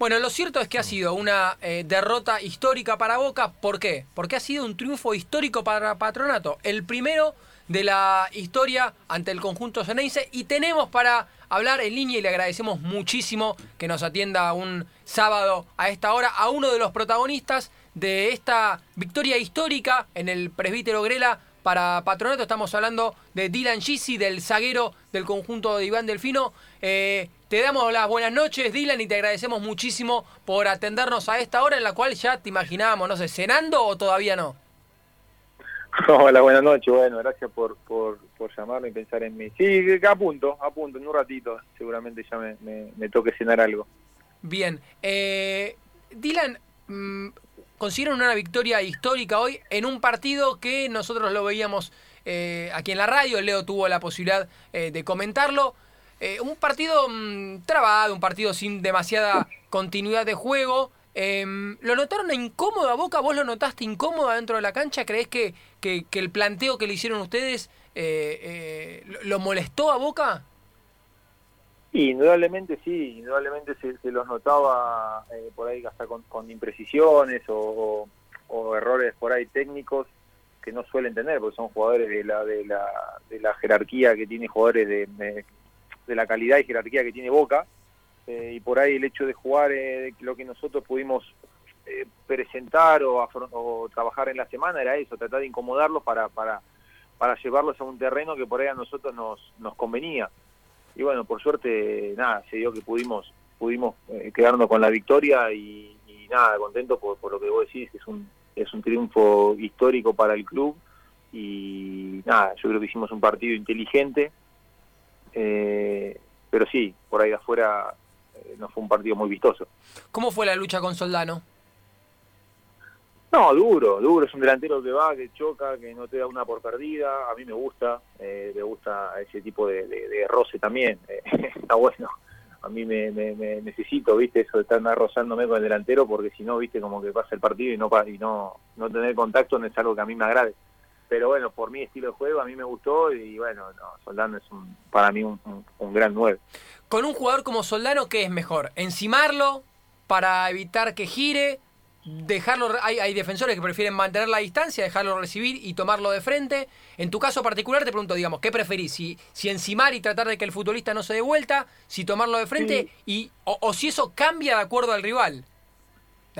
Bueno, lo cierto es que ha sido una eh, derrota histórica para Boca. ¿Por qué? Porque ha sido un triunfo histórico para Patronato. El primero de la historia ante el conjunto Ceneice. Y tenemos para hablar en línea y le agradecemos muchísimo que nos atienda un sábado a esta hora a uno de los protagonistas de esta victoria histórica en el presbítero Grela para Patronato. Estamos hablando de Dylan Gisi, del zaguero del conjunto de Iván Delfino. Eh, te damos las buenas noches, Dylan, y te agradecemos muchísimo por atendernos a esta hora en la cual ya te imaginábamos, no sé, cenando o todavía no. Hola, buenas noches. Bueno, gracias por, por, por llamarme y pensar en mí. Sí, a punto, a punto, en un ratito seguramente ya me, me, toque cenar algo. Bien. Eh, Dylan, mm, consiguieron una victoria histórica hoy en un partido que nosotros lo veíamos eh, aquí en la radio. Leo tuvo la posibilidad eh, de comentarlo. Un partido mm, trabado, un partido sin demasiada continuidad de juego. Em, ¿Lo notaron incómodo a Boca? ¿Vos lo notaste incómodo dentro de la cancha? ¿Crees que, que, el planteo que le hicieron ustedes eh, eh, lo molestó a Boca? Indudablemente sí, indudablemente se, los notaba eh, por ahí hasta con, imprecisiones o, errores por ahí técnicos que no suelen tener, porque son jugadores de la, de la, de la jerarquía que tiene jugadores de la calidad y jerarquía que tiene Boca eh, y por ahí el hecho de jugar eh, lo que nosotros pudimos eh, presentar o, trabajar en la semana era eso, tratar de incomodarlos para, para, para llevarlos a un terreno que por ahí a nosotros nos, nos convenía. Y bueno, por suerte, nada, se dio que pudimos pudimos quedarnos con la victoria y, nada, contento por, por, lo que vos decís, que es un, es un triunfo histórico para el club y nada, yo creo que hicimos un partido inteligente, pero sí, por ahí de afuera eh, no fue un partido muy vistoso. ¿Cómo fue la lucha con Soldano? No, duro, duro, es un delantero que va, que choca, que no te da una por perdida, a mí me gusta, eh, me gusta ese tipo de, de, roce también, eh, está bueno, a mí me, necesito, viste, eso de estar rozándome con el delantero, porque si no, viste, como que pasa el partido y no y no, no tener contacto no es algo que a mí me agrade. Pero bueno, por mi estilo de juego a mí me gustó y bueno, no, Soldano es un, para mí un, un gran nueve con un jugador como Soldano, ¿qué es mejor? ¿Encimarlo para evitar que gire? Dejarlo, hay, hay, defensores que prefieren mantener la distancia, dejarlo recibir y tomarlo de frente. En tu caso particular te pregunto, digamos, ¿qué preferís? Si, si encimar y tratar de que el futbolista no se dé vuelta, si tomarlo de frente, y, o, si eso cambia de acuerdo al rival,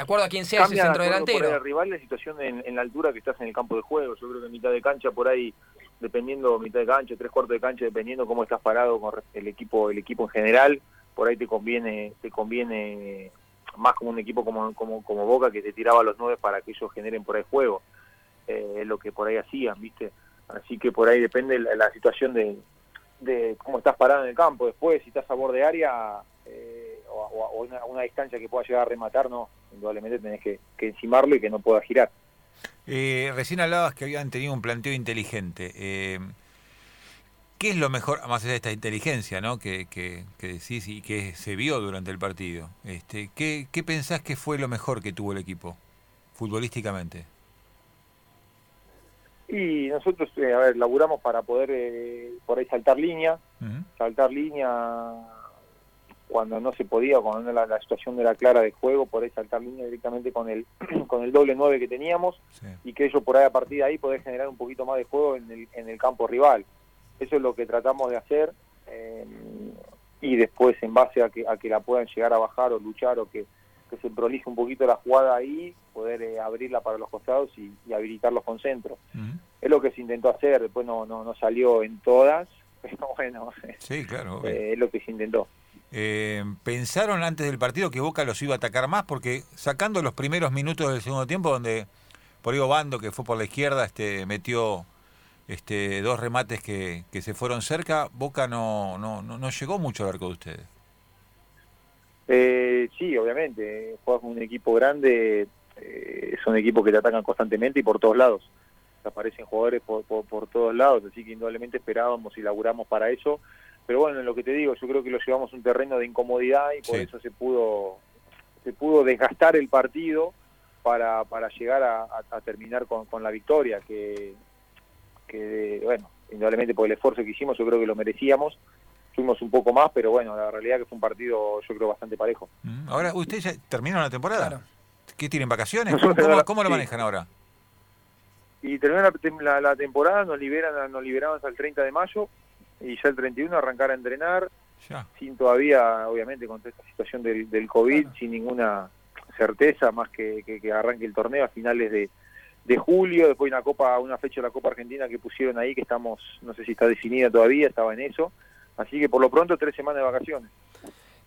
de acuerdo a quien sea ese centro delantero. el rival, la situación en, en, la altura que estás en el campo de juego. Yo creo que en mitad de cancha por ahí dependiendo mitad de cancha, tres cuartos de cancha, dependiendo cómo estás parado con el equipo, el equipo en general, por ahí te conviene, te conviene más como un equipo como, como, como Boca que te tiraba a los nueve para que ellos generen por ahí juego, eh, lo que por ahí hacían, viste, así que por ahí depende la, situación de, de cómo estás parado en el campo, después si estás a borde de área eh, o, a una, distancia que pueda llegar a rematar, no, indudablemente tenés que, que encimarlo y que no pueda girar. Eh, recién hablabas que habían tenido un planteo inteligente. Eh, ¿Qué es lo mejor, más allá de esta inteligencia ¿no? que, que, decís y que se vio durante el partido? Este, ¿qué, ¿Qué pensás que fue lo mejor que tuvo el equipo, futbolísticamente? Y nosotros, eh, a ver, laburamos para poder eh, por ahí saltar línea, saltar línea cuando no se podía, cuando la, la, situación era clara de juego, por ahí saltar línea directamente con el, con el doble 9 que teníamos y que ellos por ahí a partir de ahí poder generar un poquito más de juego en el, en el campo rival. Eso es lo que tratamos de hacer eh, y después en base a que, a que la puedan llegar a bajar o luchar o que, que se prolije un poquito la jugada ahí, poder eh, abrirla para los costados y, habilitarlos con centro. Es lo que se intentó hacer, después no, no, no salió en todas, pero bueno, sí, claro, eh, es lo que se intentó. Eh, ¿Pensaron antes del partido que Boca los iba a atacar más? Porque sacando los primeros minutos del segundo tiempo, donde por ahí Bando, que fue por la izquierda, este, metió este, dos remates que, que se fueron cerca, Boca no, no, no, llegó mucho al arco de ustedes. Eh, sí, obviamente. Juegas con un equipo grande, eh, son equipos que te atacan constantemente y por todos lados. Aparecen jugadores por, por, por todos lados, así que indudablemente esperábamos y laburamos para eso pero bueno, en lo que te digo, yo creo que lo llevamos a un terreno de incomodidad y por eso se pudo se pudo desgastar el partido para, para llegar a, terminar con, con, la victoria, que, que bueno, indudablemente por el esfuerzo que hicimos yo creo que lo merecíamos, fuimos un poco más, pero bueno, la realidad que fue un partido yo creo bastante parejo. Mm, Ahora, ¿ustedes ya terminaron la temporada? Claro. ¿Qué tienen vacaciones? ¿Cómo, lo sí. manejan ahora? Y terminó la, tem- la- la temporada, nos liberan nos liberamos el 30 de mayo y ya el 31 arrancar a entrenar, Ya. sin todavía, obviamente, con toda esta situación del, del COVID, Claro. sin ninguna certeza, más que, que, que arranque el torneo a finales de, de julio, después una copa, una fecha de la Copa Argentina que pusieron ahí, que estamos, no sé si está definida todavía, estaba en eso, así que por lo pronto tres semanas de vacaciones.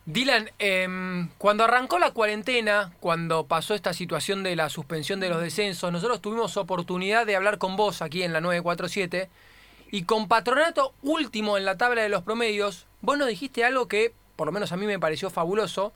Dylan, em, cuando arrancó la cuarentena, cuando pasó esta situación de la suspensión de los descensos, nosotros tuvimos oportunidad de hablar con vos aquí en la 947 y con Patronato último en la tabla de los promedios, vos nos dijiste algo que, por lo menos a mí me pareció fabuloso,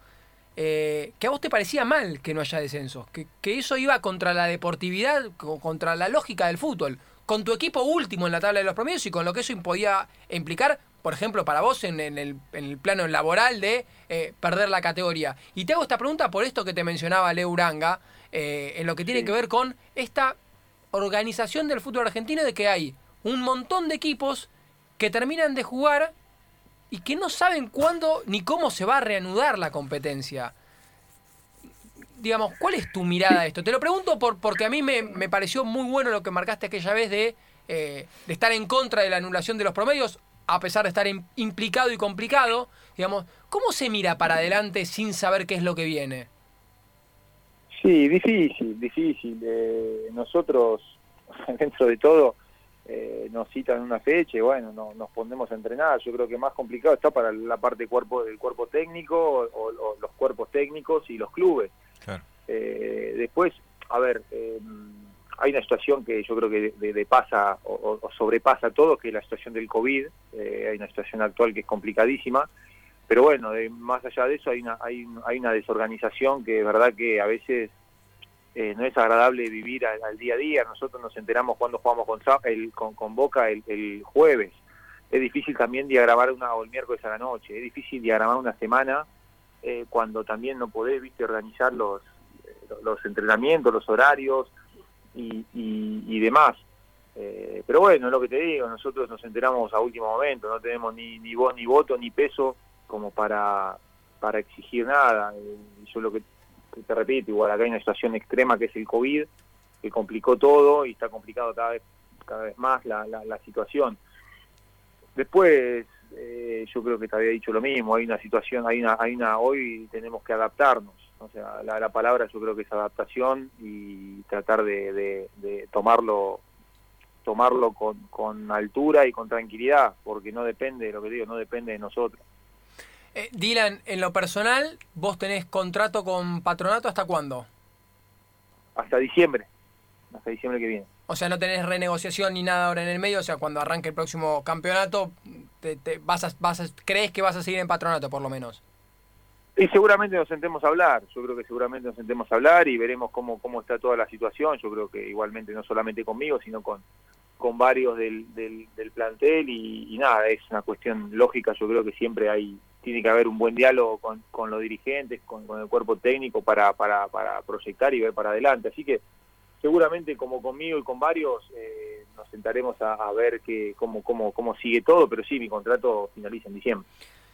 eh, que a vos te parecía mal que no haya descensos, que, que eso iba contra la deportividad, co- contra la lógica del fútbol, con tu equipo último en la tabla de los promedios y con lo que eso podía implicar, por ejemplo, para vos en, en el, en el plano laboral de eh, perder la categoría. Y te hago esta pregunta por esto que te mencionaba Leo Uranga, eh, en lo que tiene Sí. que ver con esta organización del fútbol argentino de que hay un montón de equipos que terminan de jugar y que no saben cuándo ni cómo se va a reanudar la competencia. Digamos, ¿cuál es tu mirada a esto? Te lo pregunto por, porque a mí me, me pareció muy bueno lo que marcaste aquella vez de, eh, de estar en contra de la anulación de los promedios, a pesar de estar im- implicado y complicado. Digamos, ¿cómo se mira para adelante sin saber qué es lo que viene? Sí, difícil, difícil. Eh, nosotros, dentro de todo, eh, nos citan una fecha y bueno, no- nos ponemos a entrenar. Yo creo que más complicado está para la parte cuerpo del cuerpo técnico o, o los cuerpos técnicos y los clubes. Claro. Eh, después, a ver, eh, hay una situación que yo creo que de, de- de pasa o, sobrepasa todo, que es la situación del COVID. Eh, hay una situación actual que es complicadísima. Pero bueno, de- más allá de eso hay una, hay, hay una desorganización que es verdad que a veces eh, no es agradable vivir al, al día a día. Nosotros nos enteramos cuando jugamos con, el, con Boca el, el jueves. Es difícil también diagramar una, o el miércoles a la noche, es difícil diagramar una semana eh, cuando también no podés viste organizar los, eh, los entrenamientos, los horarios y, y, y demás. Eh, pero bueno, es lo que te digo, nosotros nos enteramos a último momento, no tenemos ni, ni voz, ni voto, ni peso como para, para exigir nada. Eh, yo lo que te, repito, igual acá hay una situación extrema que es el COVID, que complicó todo y está complicado cada vez, cada vez más la, la, la situación. Después, eh, yo creo que te había dicho lo mismo, hay una situación, hay una, hay una, hoy tenemos que adaptarnos, o sea, la, la palabra yo creo que es adaptación y tratar de, de, de tomarlo tomarlo con, con altura y con tranquilidad, porque no depende, lo que digo, no depende de nosotros. Eh, Dylan, en lo personal, vos tenés contrato con Patronato hasta cuándo? Hasta diciembre, hasta diciembre que viene. O sea, no tenés renegociación ni nada ahora en el medio. O sea, cuando arranque el próximo campeonato, te, te- vas a, vas a- crees que vas a seguir en patronato, por lo menos. Y seguramente nos sentemos a hablar, yo creo que seguramente nos sentemos a hablar y veremos cómo, cómo está toda la situación. Yo creo que igualmente no solamente conmigo, sino con, con varios del, del, del plantel y, y nada, es una cuestión lógica. Yo creo que siempre hay tiene que haber un buen diálogo con, los dirigentes, con, el cuerpo técnico para, proyectar y ver para adelante. Así que seguramente como conmigo y con varios eh, nos sentaremos a, a ver que, cómo, cómo, cómo sigue todo, pero sí, mi contrato finaliza en diciembre.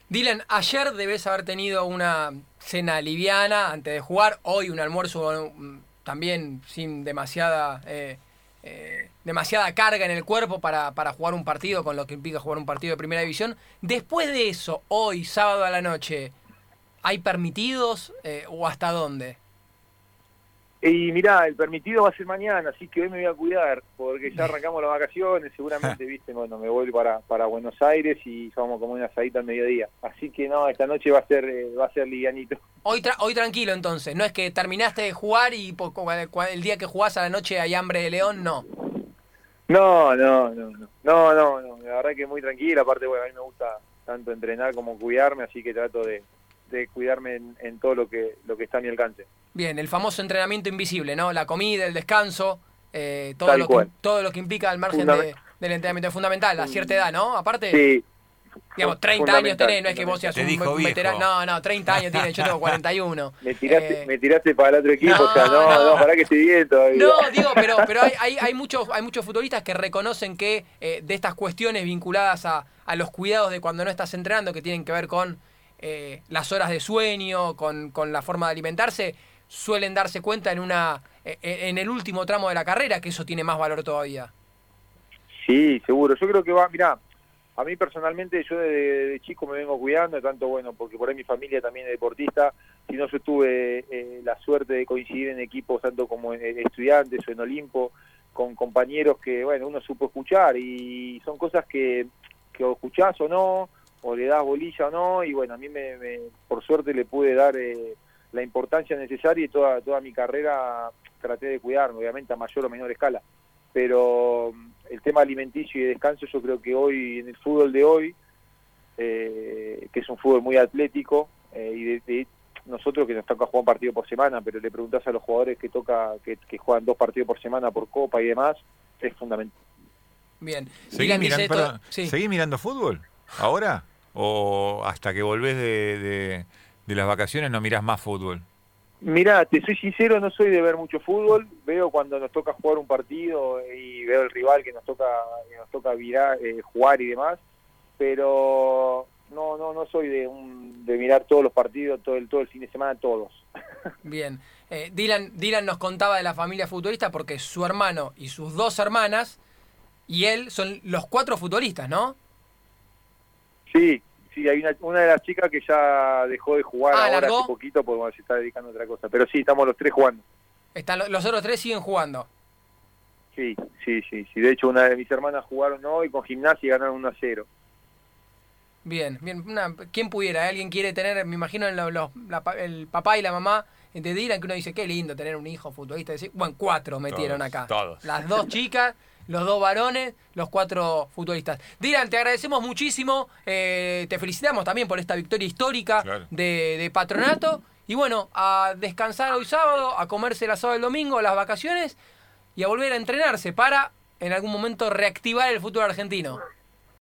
Dylan, ayer debes haber tenido una cena liviana antes de jugar. Hoy un almuerzo mm, también sin demasiada eh, eh, demasiada carga en el cuerpo para, para jugar un partido, con lo que implica jugar un partido de primera división. Después de eso, hoy, sábado a la noche, ¿hay permitidos eh, o hasta dónde? Y mirá, el permitido va a ser mañana, así que hoy me voy a cuidar, porque ya arrancamos las vacaciones, seguramente, viste, bueno, me voy para, para Buenos Aires y vamos como una asadita al mediodía. Así que no, esta noche va a ser eh, va a ser livianito. Hoy, tra- hoy tranquilo entonces, no es que terminaste de jugar y el día que jugás a la noche hay hambre de león, no. No, no, no, no, no, no, no, la verdad que muy tranquila, aparte, bueno, a mí me gusta tanto entrenar como cuidarme, así que trato de, de cuidarme en, en todo lo que, lo que está a mi alcance. Bien, el famoso entrenamiento invisible, ¿no? La comida, el descanso, eh, todo, Tal lo que, todo lo que implica al margen de- del entrenamiento es fundamental, a cierta edad, ¿no? Aparte, Sí. digamos, fu- 30 años tenés, no es que vos seas Te un, veterano. No, no, 30 años tenés, yo tengo 41. Me tiraste, Eh, me tiraste para el otro equipo, no, o sea, no, no. no, para que estoy bien todavía. No, digo, pero, pero hay, hay, hay, muchos, hay muchos futbolistas que reconocen que eh, de estas cuestiones vinculadas a, a los cuidados de cuando no estás entrenando, que tienen que ver con eh, las horas de sueño, con, con, la forma de alimentarse, suelen darse cuenta en, una, eh, en el último tramo de la carrera, que eso tiene más valor todavía. Sí, seguro. Yo creo que va, mirá, a mí personalmente yo de, chico me vengo cuidando, tanto bueno, porque por ahí mi familia también es deportista, si no yo tuve eh, la suerte de coincidir en equipos tanto como en, estudiantes o en Olimpo, con compañeros que, bueno, uno supo escuchar y son cosas que, que o escuchás o no, o le das bolilla o no, y bueno, a mí me, por suerte le pude dar eh, la importancia necesaria y toda, toda mi carrera traté de cuidarme, obviamente a mayor o menor escala. Pero mm, el tema alimenticio y descanso yo creo que hoy en el fútbol de hoy eh, que es un fútbol muy atlético eh, y de, nosotros que nos toca jugar un partido por semana pero le preguntás a los jugadores que toca que, juegan dos partidos por semana por copa y demás es fundamental. Bien. ¿Seguís, mirando, mirando fútbol ahora o hasta que volvés de, de las vacaciones no mirás más fútbol Mira, te soy sincero, no soy de ver mucho fútbol. Veo cuando nos toca jugar un partido y veo el rival que nos toca, que nos toca virar, eh, jugar y demás. Pero no, no, no soy de, un, de mirar todos los partidos, todo el, todo el fin de semana, todos. Bien. Eh, Dylan, Dylan nos contaba de la familia futbolista porque su hermano y sus dos hermanas y él son los cuatro futbolistas, ¿no? Sí, sí, hay una, una de las chicas que ya dejó de jugar ah, ahora hace poquito porque se está dedicando a otra cosa. Pero sí, estamos los tres jugando. Están, los otros tres siguen jugando. Sí, sí, sí, sí. De hecho, una de mis hermanas jugaron hoy con gimnasia y ganaron 1 a 0. Bien, bien. ¿Quién pudiera? ¿Alguien quiere tener, me imagino, el papá y la mamá de Dylan, que uno dice, qué lindo tener un hijo futbolista. Bueno, cuatro metieron acá. Todos. Las dos chicas los dos varones, los cuatro futbolistas. Dylan, te agradecemos muchísimo, eh, te felicitamos también por esta victoria histórica de, Patronato. Y bueno, a descansar hoy sábado, a comerse el asado el domingo, las vacaciones y a volver a entrenarse para en algún momento reactivar el fútbol argentino.